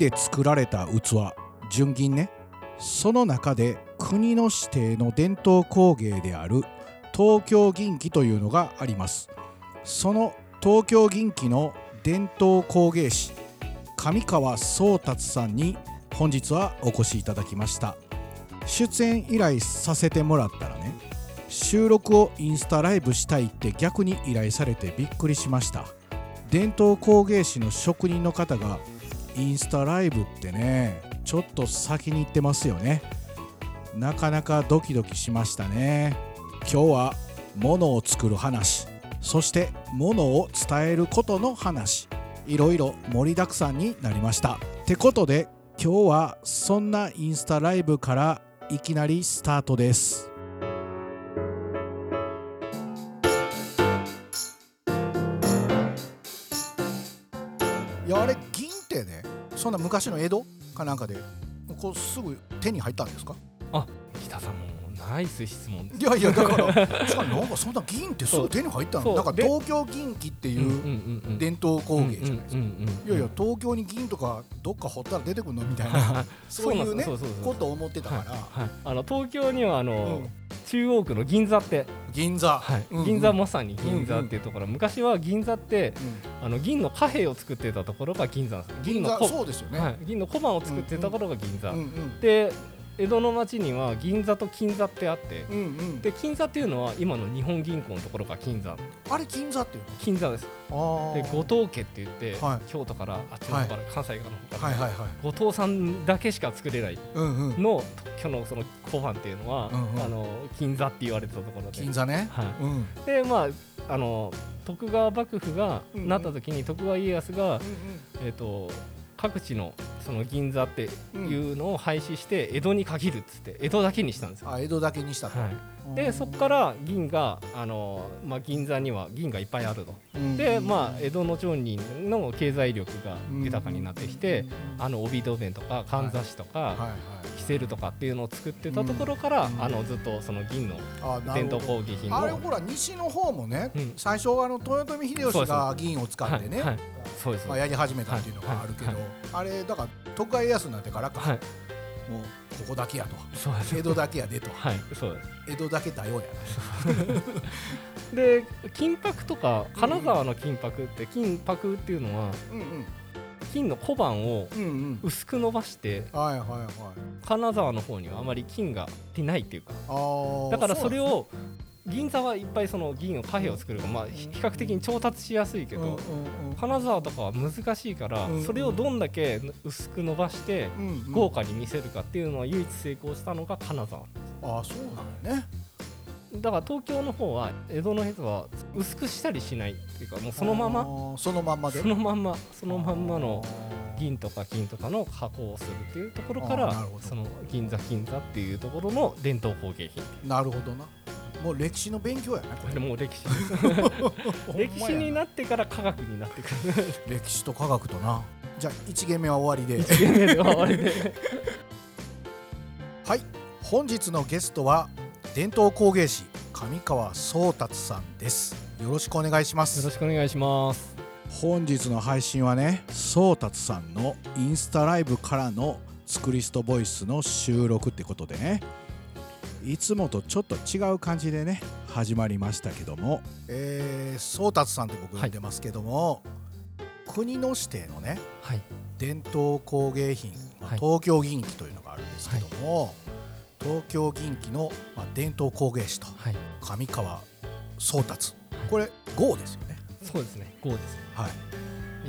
で作られた器純銀ね。その中で国の指定の伝統工芸である東京銀器というのがあります。その東京銀器の伝統工芸士上川宗達さんに本日はお越しいただきました。出演依頼させてもらったらね収録をインスタライブしたいって逆に依頼されてびっくりしました。伝統工芸士の職人の方がインスタライブってねちょっと先に行ってますよね。なかなかドキドキしましたね。今日は物を作る話。そして物を伝えることの話。いろいろ盛りだくさんになりました。ってことで今日はそんなインスタライブからいきなりスタートです。いやあれ銀ってねそんな昔の江戸かなんかでこうすぐ手に入ったんですか？北さんもナイス質問いやいやだから しかもなんかそんな銀ってすぐ手に入ったの？なんかで東京銀器っていう伝統工芸じゃないですか。いやいや東京に銀とかどっか掘ったら出てくるのみたいな そういうねことを思ってたから、はいはい、あの東京にはあの、うん。中央区の銀座って、銀座、はい。うんうん。銀座まさに銀座っていうところ、昔は銀座ってうん。あの銀の貨幣を作ってたところが銀座銀座のこそうですよね、はい、銀の小判を作ってたところが銀座、うんうん。で江戸の町には銀座と金座ってあってうんうん。で金座っていうのは今の日本銀行のところが金座。あれ銀座っていう金座です。ので後藤家って言って、はい。京都からあっちの方から、関西側の方から、はいはいはい。後藤さんだけしか作れないうんうん。のその小判っていうのは、うんうん。あの金座って言われてたところで。銀座ね、はうん。い、でまああの徳川幕府がうんうん。なった時に徳川家康が、うえっ、と各地のその銀座っていうのを廃止して江戸に限るっつって江戸だけにしたんですよ。あ江戸だけにしたと、はい、でそこから銀があの、まあ、銀座には銀がいっぱいあると。うんでまあ江戸の町人の経済力が豊かになってきて、うんあの帯戸弁とかかんざしとか、はい。はいキセルとかっていうのを作ってたところから、うんあのずっとその銀の伝統工芸品のあれほら西の方もね、うん。最初はあの豊臣秀吉が銀を使ってね、そうです、まあ、やり始めたっていうのがあるけど、はい。あれだから徳川家康になってからか、はい。もうここだけやと。江戸だけやでと。はいそうです江戸だけだよや。で金箔とか金沢の金箔って金箔っていうのはうんうん。金の小判をうんうん。薄く伸ばしてはいはいはい。金沢の方にはあまり金が出ないっていうか。だからそれうを銀座はいっぱいその銀を貨幣を作るまあ、比較的に調達しやすいけど、金沢とかは難しいから、うんそれをどんだけ薄く伸ばして豪華に見せるかっていうのは唯一成功したのが金沢。ああそうなのね。だから東京の方は江戸の人は薄くしたりしないっていうかもうそのまま。そのまんまで？そのまんまそのまんまの銀とか金とかの加工をするっていうところからその銀座金座っていうところの伝統工芸品。なるほどな。もう歴史の勉強やねここれ。もう歴史。歴史にななってから科学になってくる。歴史と科学とな。じゃあ1限目は終わりで。1限目では終わりで。はい本日のゲストは伝統工芸士上川宗達さんです。よろしくお願いしまよろすしくお願いします本日の配信はね宗達さんのインスタライブからのスクリストボイスの収録ってことでねいつもとちょっと違う感じでね始まりましたけども。えー宗達さんって僕呼んでますけども、国の指定のねはい。伝統工芸品、まあはい。東京銀器というのがあるんですけども、東京銀器の、まあ、伝統工芸士とはい。上川宗達。これ号ですよねそうですね。5ですはい。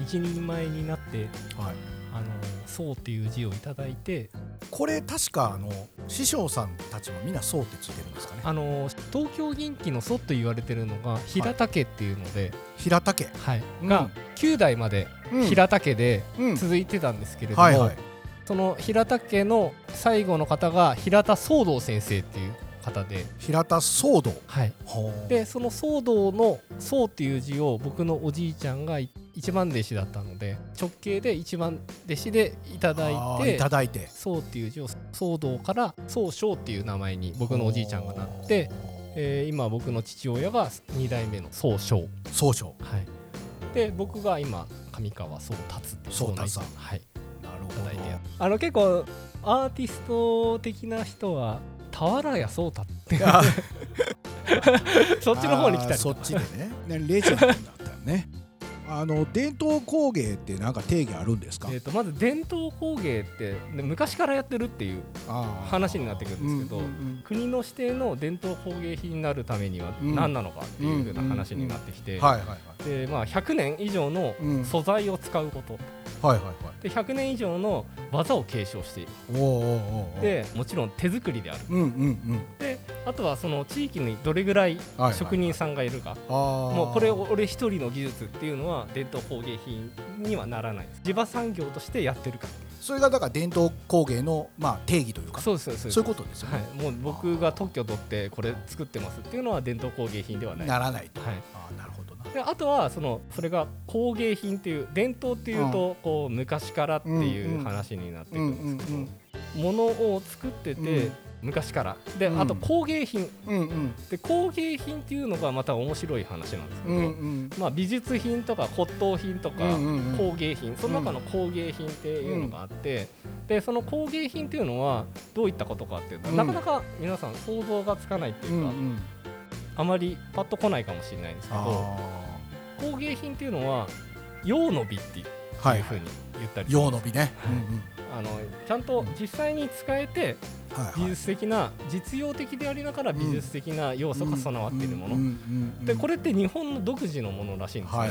一人前になってはい。あの「そう」っていう字をいただいてこれ確かあの師匠さんたちもみんなそうってついてるんですかね。あの東京銀器の祖と言われてるのが平田家っていうので、平田家はい。うん。が9代までうん。平田家でうん。続いてたんですけれども、はいはい。その平田家の最後の方が平田宗道先生っていう方で、平田騒動はい、ほう。でその騒動の「宗」っていう字を僕のおじいちゃんがい一番弟子だったので直系で一番弟子でいただいていただいて。宗っていう字を騒動から宗章っていう名前に僕のおじいちゃんがなって、えー今僕の父親が2代目の宗章総称。はい。で僕が今上川宗達って宗達さん。はい。なる叩いてやるあの結構アーティスト的な人は俵屋壮太って。あ そっちの方に来たりそっちでね。ねレジェンドになったよね。あの伝統工芸ってなんか定義あるんですか？えー、とまず伝統工芸ってで昔からやってるっていう話になってくるんですけど、うんうん国の指定の伝統工芸品になるためにはうん。何なのかっていう風な話になってきて、うんはいはいはい。でまあ、100年以上のうん。素材を使うこと、はいはいはい。で100年以上の技を継承している。でもちろん手作りである。うんうんうん。であとはその地域にどれぐらい職人さんがいるか、もうこれを俺一人の技術っていうのは伝統工芸品にはならない地場産業としてやってるかそれがだから伝統工芸のまあ定義というかそうそうです。そういうことですよね、はい、もう僕が特許取ってこれ作ってますっていうのは伝統工芸品ではない。ならないと、はい。あーなるほどな。であとはそのそれが工芸品っていう伝統っていうとこう昔からっていう話になってくるんですけど物を作ってて昔から。でうん。あと工芸品。うんうん。で工芸品っていうのがまた面白い話なんですけうんうどん。まあ美術品とか骨董品とかうんうんうん。工芸品。その中の工芸品っていうのがあって。でその工芸品っていうのはどういったことかっていうとうん。なかなか皆さん想像がつかないっていうかんあまりパッと来ないかもしれないんですけどあ工芸品っていうのは用の美っていうふうに言ったりします。用の美ね、はいうんうんあのちゃんと実際に使えてはい技術的な実用的でありながら美術的な要素が備わっているもの。でこれれって日本の独自のものらしいんですよね。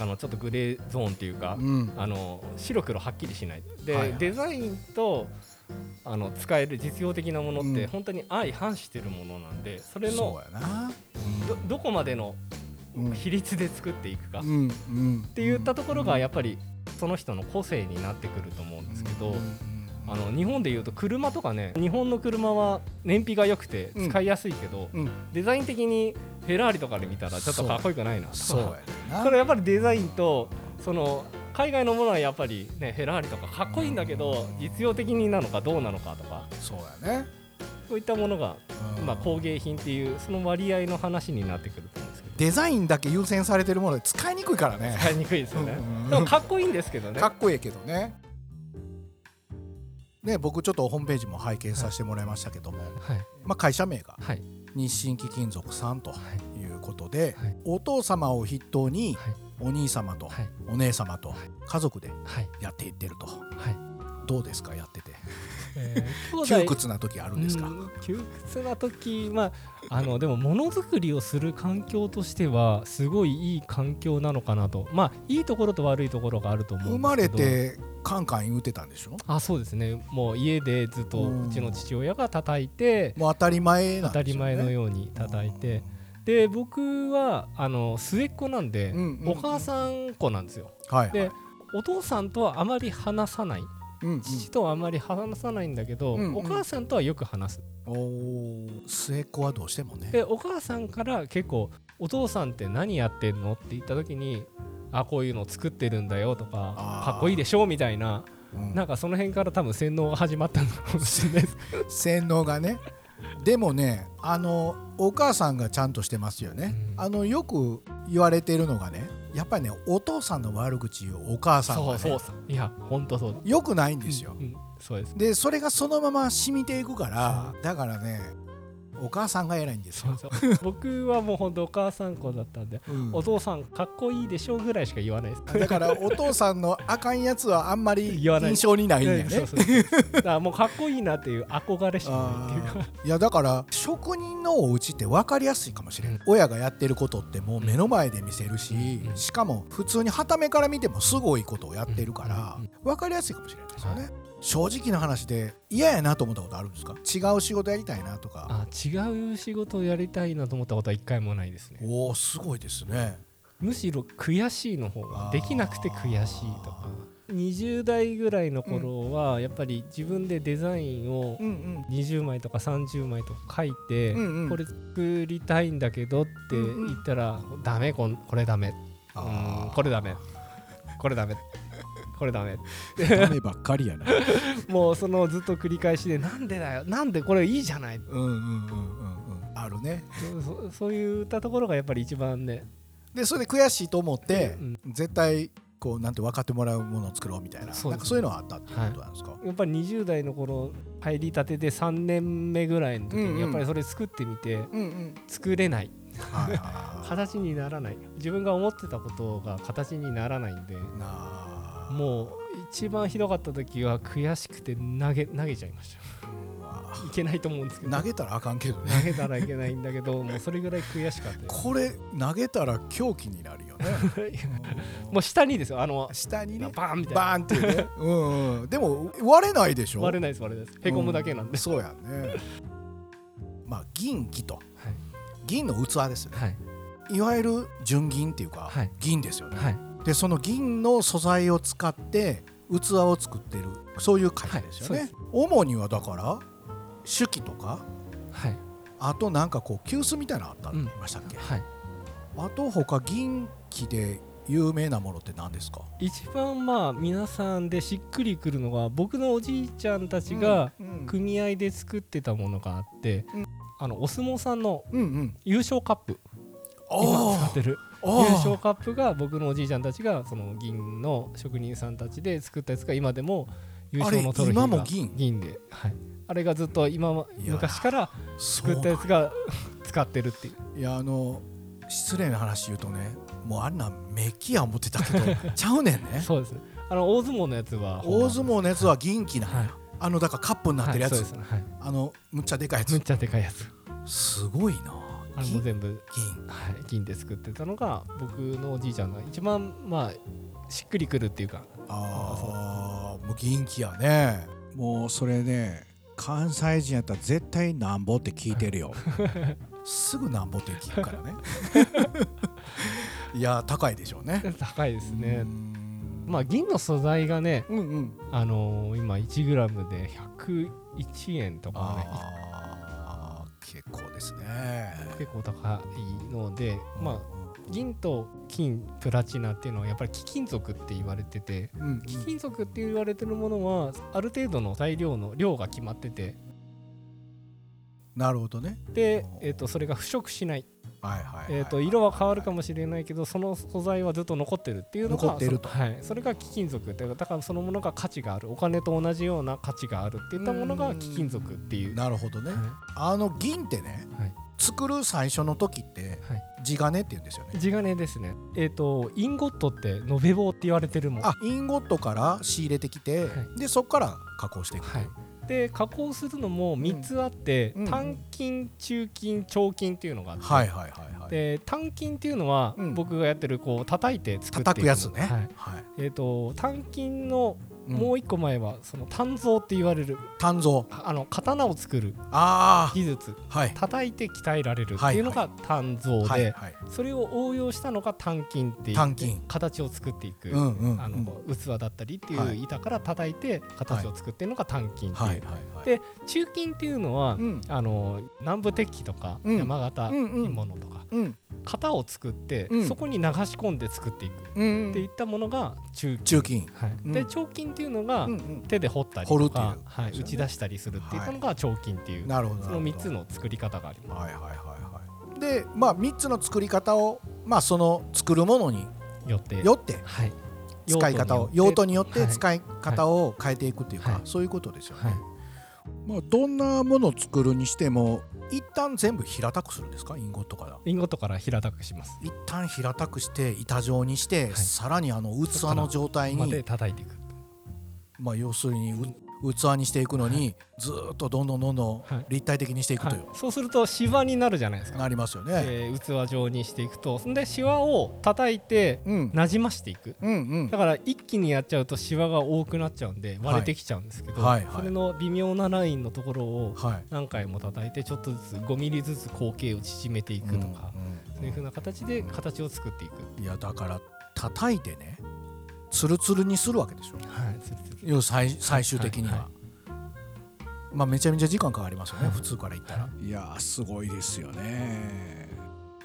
あのちょっとグレーゾーンっていうかあの白黒はっきりしない。で、デザインとあの使える実用的なものっうん。て本当に相反してるものなんでそれのどどこまでのうん。比率で作っていくかっていったところがやっぱりその人の個性になってくると思うんですけど、うんうんあの日本でいうと車とかね日本の車は燃費が良くて使いやすいけど、うん。デザイン的にフェラーリとかで見たらちょっとかっこよくないな。とかそうやねんな。これやっぱりデザインとその海外のものはやっぱりねフェラーリとかかっこいいんだけど実用的になのかどうなのかとか。そうやね。そういったものが、うん。まあ、工芸品っていうその割合の話になってくるとデザインだけ優先されてるもので使いにくいからね。使いにくいですよね。うん。でもかっこいいんですけどね。かっこいいけどね。ね僕ちょっとホームページも拝見させてもらいましたけども、はい。まあ、会社名がはい。日清貴金属さんということで、はい。お父様を筆頭にはい。お兄様とはい。お姉様と家族ではい。やっていってると。はいどうですか？やってて。えー 窮屈な時あるんですか？うん窮屈な時まああのでもものづくりをする環境としてはすごいいい環境なのかなと。まあいいところと悪いところがあると思うん生まれてカンカン言うてたんでしょ？あそうですね。もう家でずっとうちの父親が叩いてもう当たり前なん当たり前のように叩いて。で僕はあの末っ子なんで、うんうんうん。お母さん子なんですよ。はいはい。でお父さんとはあまり話さない父とはあまり話さないんだけど、うんうん。お母さんとはよく話す。おー末っ子はどうしてもね。でお母さんから結構「お父さんって何やってんの?」って言った時に「あこういうの作ってるんだよ」とかあー「かっこいいでしょ」みたいなうん。なんかその辺から多分洗脳が始まったのかもしれないです。洗脳がね。でもねあのお母さんがちゃんとしてますよね、うん。あのよく言われてるのがねやっぱりねお父さんの悪口をお母さんが、ね、そうそういや本当そう。よくないんですよ、うんうんそうです。でそれがそのまま染みていくからだからねお母さんが偉いんですよ、僕はもう本当お母さん子だったんで、うん。お父さんかっこいいでしょぐらいしか言わないです。だからお父さんのあかんやつはあんまり言わない。印象にないんだよね。そうそうそう。だからもうかっこいいなっていう憧れしかないっていうか。いやだから職人のお家って分かりやすいかもしれない、うん。親がやってることってもう目の前で見せるし、うんしかも普通にはためから見てもすごいことをやってるからうん分かりやすいかもしれないですよね、正直な話で嫌やなと思ったことあるんですか？違う仕事やりたいなとか。あ違う仕事をやりたいなと思ったことは一回もないですね。おおすごいですね。むしろ悔しいの方ができなくて悔しいとか。20代ぐらいの頃はやっぱり自分でデザインをうんうん。20枚とか30枚とか書いて、これ作りたいんだけどって言ったら、ダメこれダメ。これダメ。これダメこれダメ。ダメばっかりやな。もうそのずっと繰り返しでなんでだよ。なんでこれいいじゃない。うんうんうんうんうん。あるね。そそういったところがやっぱり一番ね。でそれで悔しいと思って、うん。絶対こうなんて分かってもらうものを作ろうみたいな。そうなんかそういうのはあったっていうことなんですか、やっぱり20代の頃入りたてで3年目ぐらいの時にやっぱりそれ作ってみてうんうん。作れない。はいはいはい。形にならない。自分が思ってたことが形にならないんで。なあもう一番ひどかった時は悔しくて投げ投げちゃいました。いけないと思うんですけど。投げたらあかんけどね。投げたらいけないんだけどもうそれぐらい悔しかったこれ投げたら狂気になるよね。もう下にですよ。あの下にね。バーンみたいな。バーンっていうね。うん、うん、でも割れないでしょ？割れないです割れないです。へこむだけなんで、そうやね。まあ銀器と。はい。銀の器ですよね。はい。いわゆる純銀っていうか、はい。銀ですよね、はいでその銀の素材を使って器を作ってる。そういう会社ですよね、はいそ主にはだから手記とかはい。あとなんかこう急須みたいなのあったって言いましたっけ、はい。あと他銀器で有名なものって何ですか？一番まあ皆さんでしっくりくるのが僕のおじいちゃんたちがうんうん。組合で作ってたものがあって、うん。あのお相撲さんのうんうん。優勝カップ今使あってる。あ優勝カップが僕のおじいちゃんたちがその銀の職人さんたちで作ったやつが今でも優勝のトロフィーが銀？銀で、はい、あれがずっと今昔から作ったやつが使ってるっていう。いやあの失礼な話言うとねもうあんなんメッキや思ってたけど ちゃうねんね。そうです。あの大相撲のやつは大相撲のやつは銀器なはい。あのだからカップになってるやつ、はい、そうですはい。あのむっちゃでかいやつ。むっちゃでかいやつ。すごいなあれも銀。全部銀。はい、銀で作ってたのが僕のおじいちゃんが一番まあしっくりくるっていうか。ああもう銀器やね。もうそれね関西人やったら絶対なんぼって聞いてるよ。すぐなんぼって聞くからね。いや高いでしょうね。高いですね。まあ銀の素材がねうんうん。あのー今 1g で101円とかね結構ですね。結構高いのでまあ銀と金プラチナっていうのはやっぱり貴金属って言われててうんうん。貴金属って言われてるものはある程度の材料の量が決まってて。なるほどね。で、えー、とそれが腐食しないえー、と色は変わるかもしれないけどその素材はずっと残ってるっていうのが残ってると。そはい、それが貴金属ってだからそのものが価値がある。お金と同じような価値があるっていったものが貴金属っていう。なるほどね。はい。あの銀ってねはい。作る最初の時ってはい。地金って言うんですよね。地金ですね。えっ、とインゴットって延べ棒って言われてるもん。あインゴットから仕入れてきて、はでそこから加工していくとはい。で加工するのも3つあって、うん単金中金長金っていうのがあって、はいはいはいはい。で単金っていうのは、うん。僕がやってるこう叩いて作っていく叩くやつね。はい。はい。えっ、と単金のうんもう一個前はその鍛造って言われる。鍛造。あの刀を作る。あ技術。あはい。叩いて鍛えられるっていうのが鍛造で、はいはい。それを応用したのが単金っていう形を作っていく、うんうんうん。あの器だったりっていはい。う板から叩いて形を作ってるのが単金っていう、で中金っていうのは、うん。あの南部鉄器とか、うん。山形鋳物とか、うん型を作って、うん。そこに流し込んで作っていくっうん。ていったものが中金。中金。はい。うん。で長金っていうのが、うんうん。手で掘ったり掘るっていう。とか、はい、打ち出したりするっていったのが彫金っていう、なるほどその3つのの作り方がありまはいはいはいはい。でまあ3つの作り方をまあその作るものにすよって。よってはい、使い方を用途によって。はい。使い方を変えていくっていうか、はい。そういうことですよね、はい。まあ、どんなものを作るにしても一旦全部平たくするんですか？インゴットからインゴットから平たくします。一旦平たくして板状にして、はいさらにあの器の状態までに、叩いていくまあ、要するに器にしていくのに、ずーっとどんどんどんどんはい。立体的にしていくという、はい、そうするとシワになるじゃないですか、なりますよね、えー器状にしていくと。でシワを叩いてうん。なじましていく。うんうん。だから一気にやっちゃうとシワが多くなっちゃうんで割れてきちゃうんですけど、はいはい。それの微妙なラインのところをはい。何回も叩いてちょっとずつ5ミリずつ口径を縮めていくとか、うんそういう風な形で形を作っていく、うんいやだから叩いてねツルツルにするわけでしょ要は最最終的には、はいはまあめちゃめちゃ時間かかりますよね、はい。普通から言ったら、い。やーすごいですよね。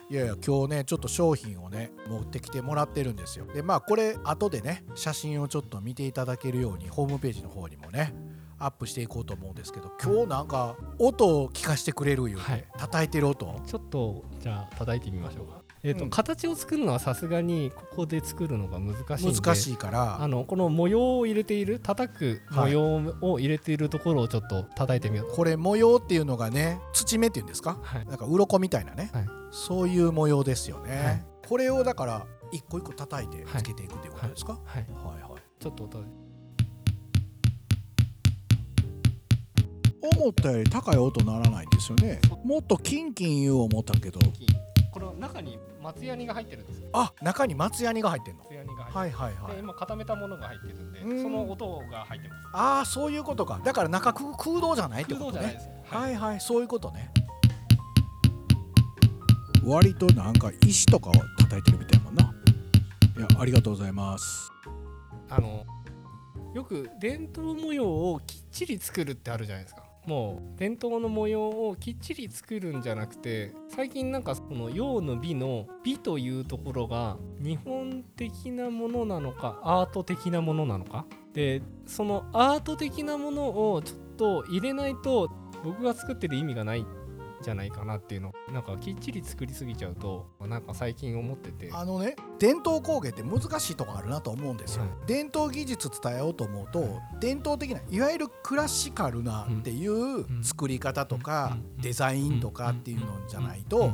いやいや今日ねちょっと商品をね持ってきてもらってるんですよ。でまあこれ後でね写真をちょっと見ていただけるようにホームページの方にもねアップしていこうと思うんですけど今日なんか音を聞かせてくれるようで、はい。叩いてる音ちょっとじゃあ叩いてみましょうか、えーと、うん。形を作るのはさすがにここで作るのが難しいんで難しいから。あのこの模様を入れている叩く模様を入れているところをちょっと叩いてみよう。と、これ模様っていうのがね土目っていうんですか？はい。なんか鱗みたいなね、はい。そういう模様ですよね、はい。これをだから一個一個叩いてつけていくっていうことですか、はい、はい。はいちょっと音で。思ったより高い音ならないんですよね。もっとキンキン言う思ったけど。この中に松ヤニが入ってるんですよ。あ中に松ヤニが入ってんの？松ヤニが入ってる、はいはいはい。で今固めたものが入ってるんでうん。その音が入ってます。ああそういうことか。だから中空空洞じゃないってことね。空洞じゃないです、はいはいそういうことね。割となんか石とかを叩いてるみたいやもんな。いやありがとうございます。あのよく伝統模様をきっちり作るってあるじゃないですかもう伝統の模様をきっちり作るんじゃなくて最近なんかその陽の美の美というところが日本的なものなのかアート的なものなのか。でそのアート的なものをちょっと入れないと僕が作ってる意味がない。じゃないかなっていうのなんかきっちり作りすぎちゃうとなんか最近思ってて。あのね伝統工芸って難しいとこあるなと思うんですよ、はい伝統技術伝えようと思うと伝統的ないわゆるクラシカルなっていう作り方とかうん。デザインとかっていうのじゃないうん。と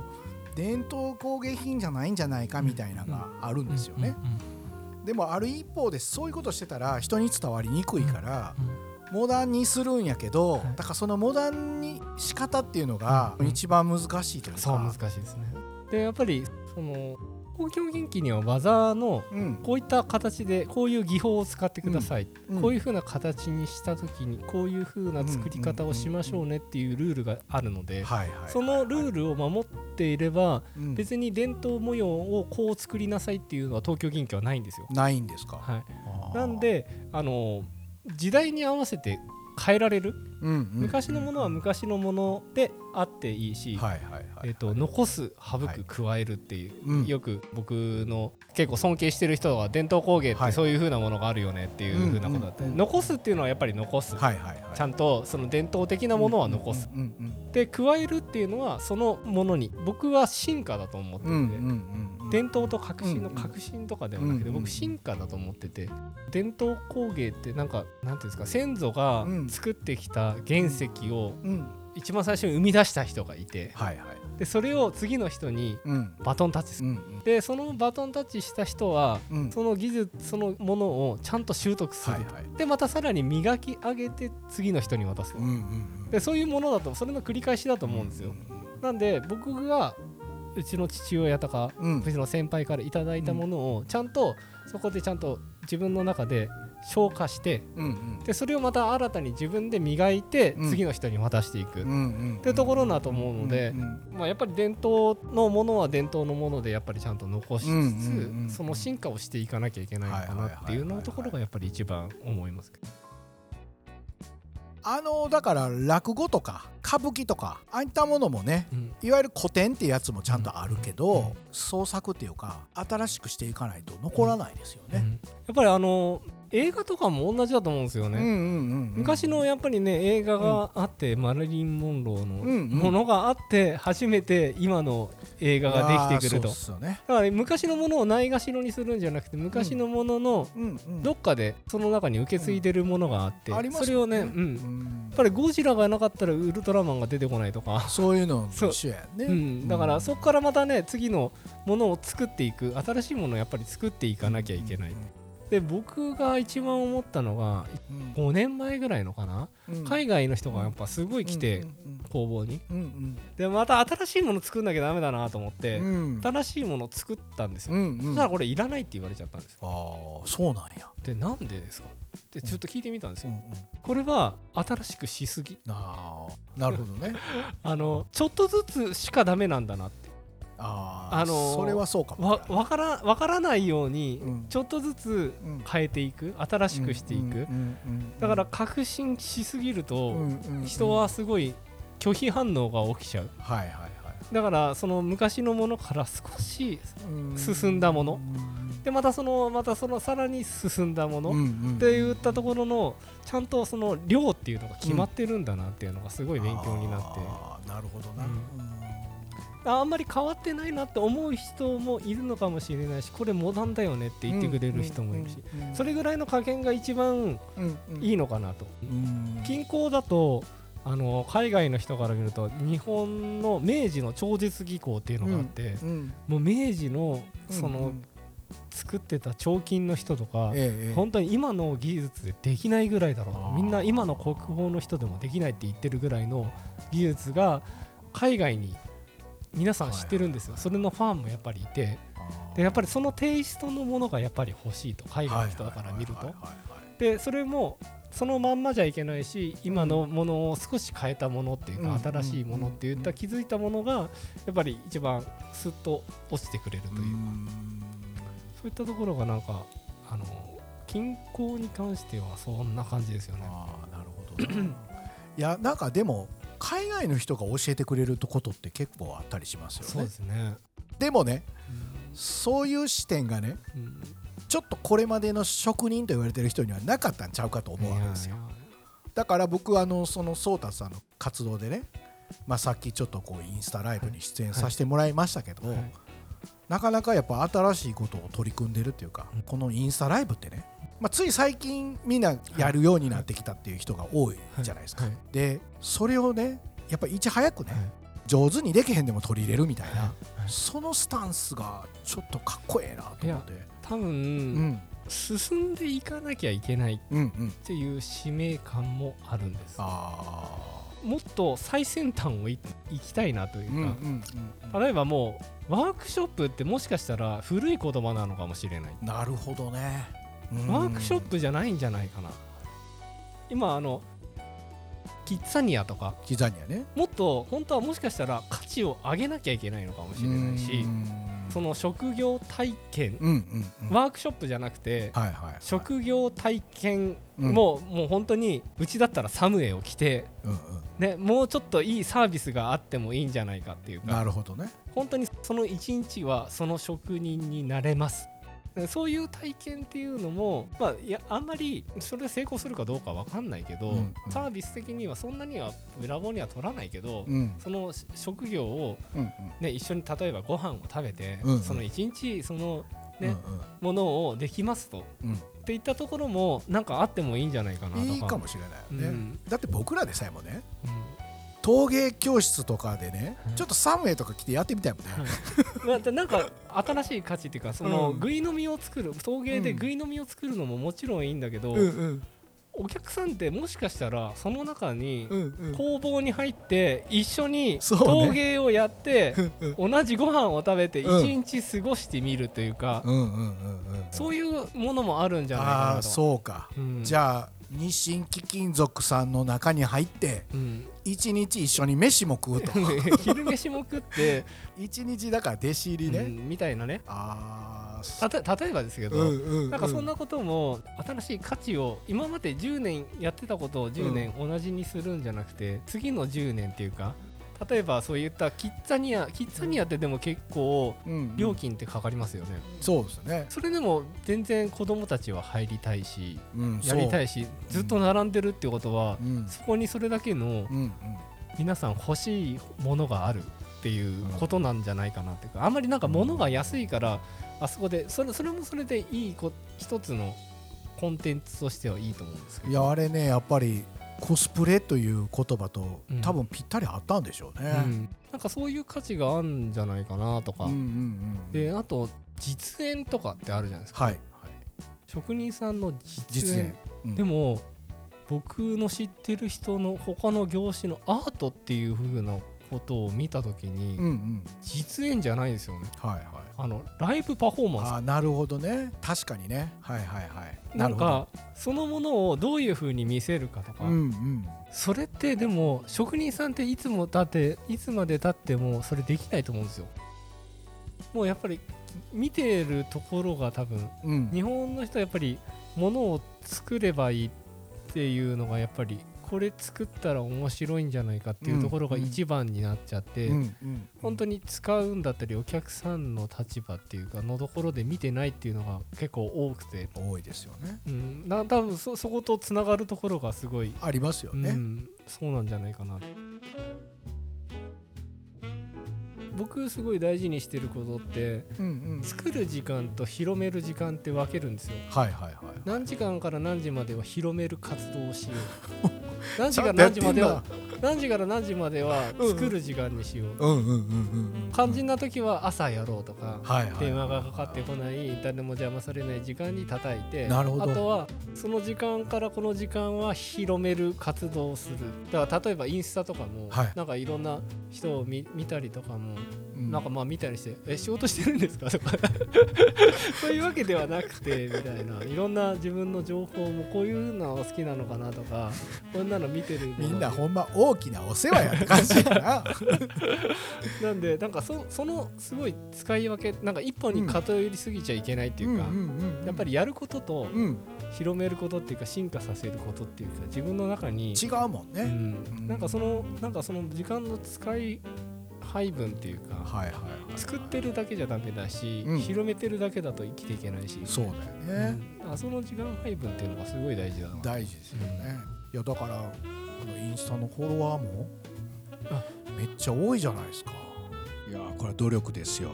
伝統工芸品じゃないんじゃないかみたいなのがあるんですよね。でもある一方でそういうことしてたら人に伝わりにくいからモダンにするんやけどはい。だからそのモダンに仕方っていうのがうん一番難しいというそう難かしいですね。でやっぱりその公共元気には技のうん。こういった形でこういう技法を使ってください、うん。こういう風な形にした時にこういう風な作り方をしましょうねっていうルールがあるのでそのルールを守っていればうん。別に伝統模様をこう作りなさいっていうのは東京銀器はないんですよ。ないんですか。はい、なんであの時代に合わせて変えられる？うんうん。昔のものは昔のものであっていいし、残す省はいく加えるっていう、うん。よく僕の結構尊敬してる人が伝統工芸っはい。てそういう風なものがあるよねっていう風なことだったり、残すっていうのはやっぱり残す、はいはいはい。ちゃんとその伝統的なものは残す、で加えるっていうのはそのものに僕は進化だと思ってて、うんうんうんうん伝統と革新のうんうん。革新とかではなくて、うんうん僕進化だと思ってて伝統工芸ってなんかなんていうんですか先祖がうん。作ってきた原石をうん。一番最初に生み出した人がいてはいはい。でそれを次の人にうん。バトンタッチする、うんでそのバトンタッチした人はうん。その技術そのものをちゃんと習得する、はいはい。でまたさらに磨き上げて次の人に渡す、うんうんでそういうものだとそれの繰り返しだと思うんですよ、なんで僕がうちの父親とかうん。うちの先輩からいただいたものをちゃんとそこでちゃんと自分の中で消化してうんうん。でそれをまた新たに自分で磨いてうん。次の人に渡していく、うんうんってところだと思うのでうんうんまあ、やっぱり伝統のものは伝統のものでやっぱりちゃんと残しつつ、うんうんうん。その進化をしていかなきゃいけないのかなっていうのところがやっぱり一番思いますけど。あのだから落語とか歌舞伎とかああいったものもねうん。いわゆる古典ってやつもちゃんとあるけど、うん。創作っていうか新しくしていかないと残らないですよね。うん。やっぱりあの映画とかも同じだと思うんですよね。うんうんうんうん。昔のやっぱりね映画があって、マリリン・モンローうんのうんものがあって初めて今の映画ができてくると、ね。だから昔のものをないがしろにするんじゃなくて昔のもののうんうんどっかでその中に受け継いでるものがあって、ありますそれをね、うん、うん。やっぱりゴジラがなかったらウルトラマンが出てこないとか、そういうのと一緒やね。う。ん、だからそこからまたね次のものを作っていく新しいものをやっぱり作っていかなきゃいけない、で僕が一番思ったのがうん。5年前ぐらいのかな、うん。海外の人がやっぱすごい来て、工房に。うんうん。でまた新しいもの作んなきゃダメだなと思って、新しいものを作ったんですよ、うんうん。そしたらこれいらないって言われちゃったんですよ。ああそうなんや。でなんでですか？ってちょっと聞いてみたんですよ、うんうん。これは新しくしすぎ。ああなるほどね。あのちょっとずつしかダメなんだなってあああのーそれはそうかもわわからわからないようにうん。ちょっとずつうん。変えていく新しくしていく、うんうんうんだから革新しすぎると、うんうんうん。人はすごい拒否反応が起きちゃう。はいはいはい。だからその昔のものから少しうん。進んだもの。うん。でまたそのまたそのさらに進んだもの、うんっうん。て言ったところのちゃんとその量っていうのが決まってるんだなっていうのがすごい勉強になって、あーなるほどな、うんうんあんまり変わってないなって思う人もいるのかもしれないしこれモダンだよねって言ってくれる人もいるし、それぐらいの加減が一番いいのかなと。近郊だとあの海外の人から見ると日本の明治の超絶技巧っていうのがあって、もう明治のその、作ってた彫金の人とか、ええ、本当に今の技術でできないぐらいだろうみんな今の国宝の人でもできないって言ってるぐらいの技術が海外に皆さん知ってるんですよ、それのファンもやっぱりいてでやっぱりそのテイストのものがやっぱり欲しいと海外の人だから見ると。でそれもそのまんまじゃいけないし今のものを少し変えたものっていうか新しいものっていった気づいたものがやっぱり一番スッと落ちてくれるというか。そういったところがなんかあの均衡に関してはそんな感じですよね。あなるほどいやなんかでも海外の人が教えてくれることって結構あったりしますよね。そうですね。でもね、うん、そういう視点がね、うん、ちょっとこれまでの職人と言われてる人にはなかったんちゃうかと思うわけですよ。だから僕はあのその颯太さんの活動でね、まあ、さっきちょっとこうインスタライブに出演させてもらいましたけど、はいはい、なかなかやっぱ新しいことを取り組んでるっていうか、うん、このインスタライブってね、まあ、つい最近みんなやるようになってきたっていう人が多いじゃないですか。でそれをねやっぱいち早くね、上手にできへんでも取り入れるみたいな、そのスタンスがちょっとかっこええなと思って。多分、うん、進んでいかなきゃいけないっていう使命感もあるんです、うんうん、もっと最先端をいきたいなというか、うんうんうん、例えばもうワークショップってもしかしたら古い言葉なのかもしれない。なるほどね、ワークショップじゃないんじゃないかな。今あのキッザニアとか。キッザニアね。もっと本当はもしかしたら価値を上げなきゃいけないのかもしれないしその職業体験、うんうんうん、ワークショップじゃなくて、はいはいはい、職業体験も、うん、もう本当にうちだったらサムエを着て、うんうん、ね、もうちょっといいサービスがあってもいいんじゃないかっていうかなるほどね。本当にその一日はその職人になれますそういう体験っていうのも、まあ、いやあんまりそれで成功するかどうか分かんないけど、うんうん、サービス的にはそんなにはラボには取らないけど、うん、その職業を、ね、一緒に例えばご飯を食べて、うんうん、その一日そのね、うんうん、ものをできますと、うん、っていったところもなんかあってもいいんじゃないかなとか。いいかもしれないよね、うん、だって僕らでさえもね、陶芸教室とかでね、ちょっとサムエとか来てやってみたいもんね、はい、なんか新しい価値っていうかその、ぐいの実を作る陶芸でぐいの実を作るのももちろんいいんだけど、うん。うんお客さんってもしかしたらその中に工房に入って一緒に陶芸をやって同じご飯を食べて一日過ごしてみるというかそういうものもあるんじゃないかなと。そうか、うん、じゃあ日清貴金属さんの中に入って一日一緒に飯も食うと。昼飯も食って 一日だから弟子入りね、うん、みたいなね。ああ例えばですけど、うんうんうん、なんかそんなことも新しい価値を今まで10年やってたことを10年同じにするんじゃなくて、うん、次の10年っていうか例えばそういったキッザニアキッザニアってでも結構料金ってかかりますよね、うんうん、そうですね。それでも全然子供たちは入りたいし、うん、やりたいしずっと並んでるってことは、そこにそれだけの皆さん欲しいものがあるっていうことなんじゃないかなっていうかあんまりなんか物が安いから、あそこでそれそれもそれでいいこ一つのコンテンツとしてはいいと思うんですけど。いやあれねやっぱりコスプレという言葉と、多分ぴったりあったんでしょうね、うん、なんかそういう価値があるんじゃないかなとか、うんうんうん、であと実演とかってあるじゃないですか、はい、職人さんの実演。うん、でも僕の知ってる人の他の業種のアートっていう風なことを見た時に、うんうん、実演じゃないですよね、はいはい、あのライブパフォーマンス。あなるほどね。確かにね。はいはいはい。なんかそのものをどういうふうに見せるかとか、うんうん、それってでも職人さんっていつもだっていつまでたってもそれできないと思うんですよ。もうやっぱり見てるところが多分、うん、日本の人はやっぱりものを作ればいいっていうのがやっぱりこれ作ったら面白いんじゃないかっていうところが一番になっちゃって、本当に使うんだったりお客さんの立場っていうかのところで見てないっていうのが結構多くて。多いですよね、うん、な多分そそことつながるところがすごいありますよね、うん、そうなんじゃないかな。僕すごい大事にしてることってうんうん。作る時間と広める時間って分けるんですよ。はいはいはい。何時間から何時までは広める活動をしよう 何時から何時までは何時から何時までは作る時間にしよう、肝心な時は朝やろうとか、はいはい電話がかかってこない誰も邪魔されない時間に叩いてあとはその時間からこの時間は広める活動をする。だから例えばインスタとかも、はい。なんかいろんな人を見見たりとかも、うんなんかまあ見たりして「え仕事してるんですか?」とか。そういうわけではなくてみたいな。いろんな自分の情報もこういうのが好きなのかなとかこんなの見てるのみんなほんま大きなお世話やって感じやな。なんでなんかそそのすごい使い分けなんか一本に偏りすぎちゃいけないっていうか、やっぱりりやることとうん。広めることっていうか進化させることっていうか自分の中に、違うもんね、うん。うん。なんかそのなんかその時間の使い配分っていうか、はいはいはい。作ってるだけじゃダメだし、うん。広めてるだけだと生きていけないし、そうだよね、うん。あその時間配分っていうのがすごい大事だな。大事ですよね、いやだからあのインスタのフォロワーもあ。めっちゃ多いじゃないですか。いやこれは努力ですよ。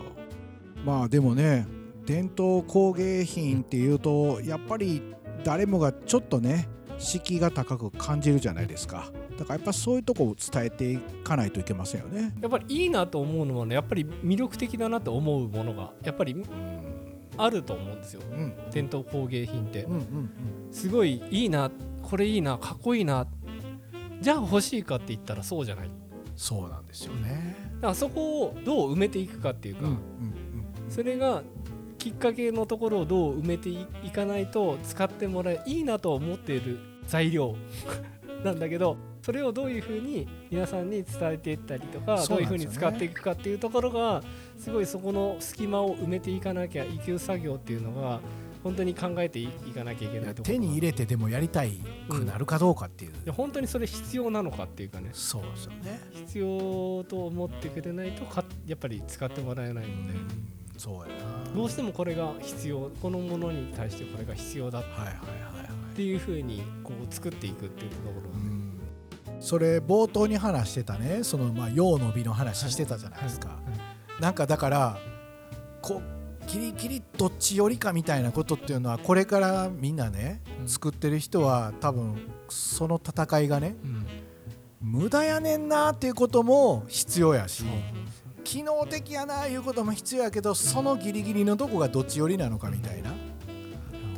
まあでもね伝統工芸品っていうとやっぱり誰もがちょっとね敷居が高く感じるじゃないですかだからやっぱそういうとこを伝えていかないといけませんよね。やっぱりいいなと思うのはねやっぱり魅力的だなと思うものがやっぱりあると思うんですよ。うん伝統工芸品って。うんうんすごいいいなこれいいなかっこいいな。じゃあ欲しいかって言ったらそうじゃない。そうなんですよね。だからそこをどう埋めていくかっていうか、うんうん。それがきっかけのところをどう埋めていかないと使ってもらえいいなと思っている材料なんだけどそれをどういうふうに皆さんに伝えていったりとか、どういうふうに使っていくかっていうところがすごいそこの隙間を埋めていかなきゃいける作業っていうのが本当に考えていかなきゃいけうんないところ手に入れてでもやりたいくなるかどうかっていう、で本当にそれ必要なのかっていうかね。そうですよね、必要と思ってくれないとかやっぱり使ってもらえないので、そうやな。どうしてもこれが必要このものに対してこれが必要だっはいはいはいはいていうふうにこう作っていくっていうところうんそれ冒頭に話してたね。そのまあ陽の美の話してたじゃないですか、なんかだからこうキリキリどっち寄りかみたいなことっていうのはこれからみんなね、うん。作ってる人は多分その戦いがねうん。無駄やねんなっていうことも必要やし機能的やないうことも必要やけどそのギリギリのとこがどっち寄りなのかみたいな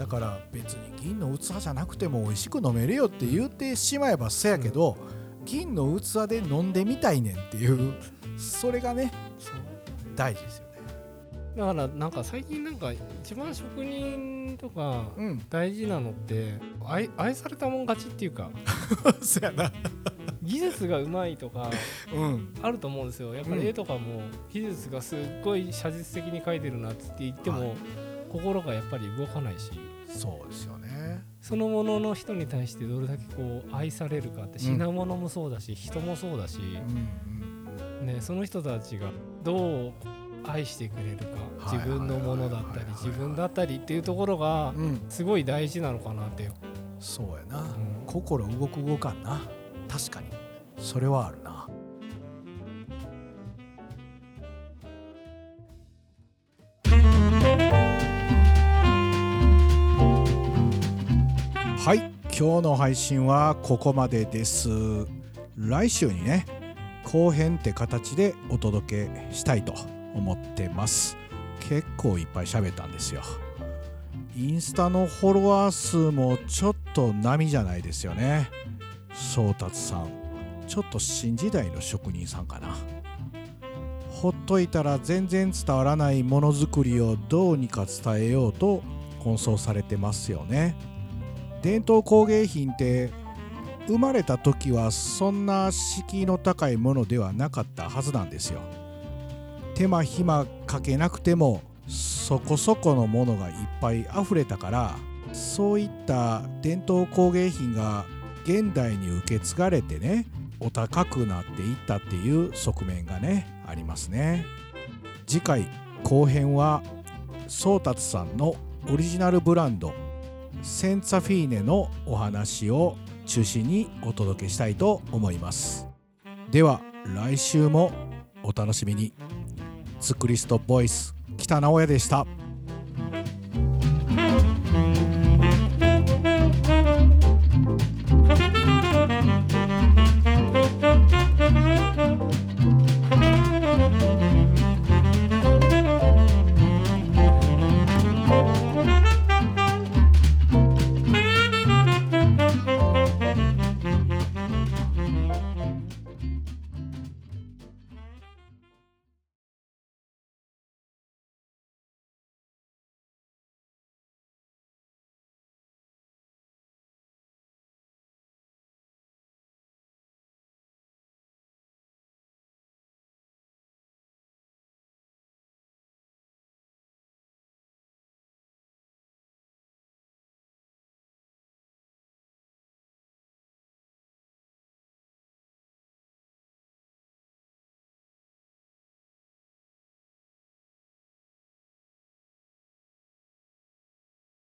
だから別に銀の器じゃなくても美味しく飲めるよって言ってしまえばせやけど、銀の器で飲んでみたいねんっていうそれがねそう大事ですよね。だからなんか最近なんか一番職人とかうん、大事なのって愛愛されたもん勝ちっていうか。そやな。技術がうまいとかうん、あると思うんですよ。やっぱり絵とかも技術がすっごい写実的に描いてるなって言っても、はい。心がやっぱり動かないしそうですよね。そのものの人に対してどれだけこう愛されるかって品物もそうだし、人もそうだし、うんね、その人たちがどう愛してくれるかはい自分のものだったり自分だったりっていうところがすごい大事なのかなって、そうやな。うん心動く動かんな。確かに。それはあるな。はい今日の配信はここまでです。来週にね後編って形でお届けしたいと思ってます。結構いっぱい喋ったんですよ。インスタのフォロワー数もちょっと波じゃないですよね。宗達さんちょっと新時代の職人さんかな。ほっといたら全然伝わらないものづくりをどうにか伝えようと奔走されてますよね。伝統工芸品って生まれた時はそんな敷居の高いものではなかったはずなんですよ。手間暇かけなくてもそこそこのものがいっぱい溢れたからそういった伝統工芸品が現代に受け継がれてねお高くなっていったっていう側面がねありますね。次回後編は宗達さんのオリジナルブランドセンツァフィーネのお話を中心にお届けしたいと思います。では来週もお楽しみに。ツクリストボイス北直哉でした。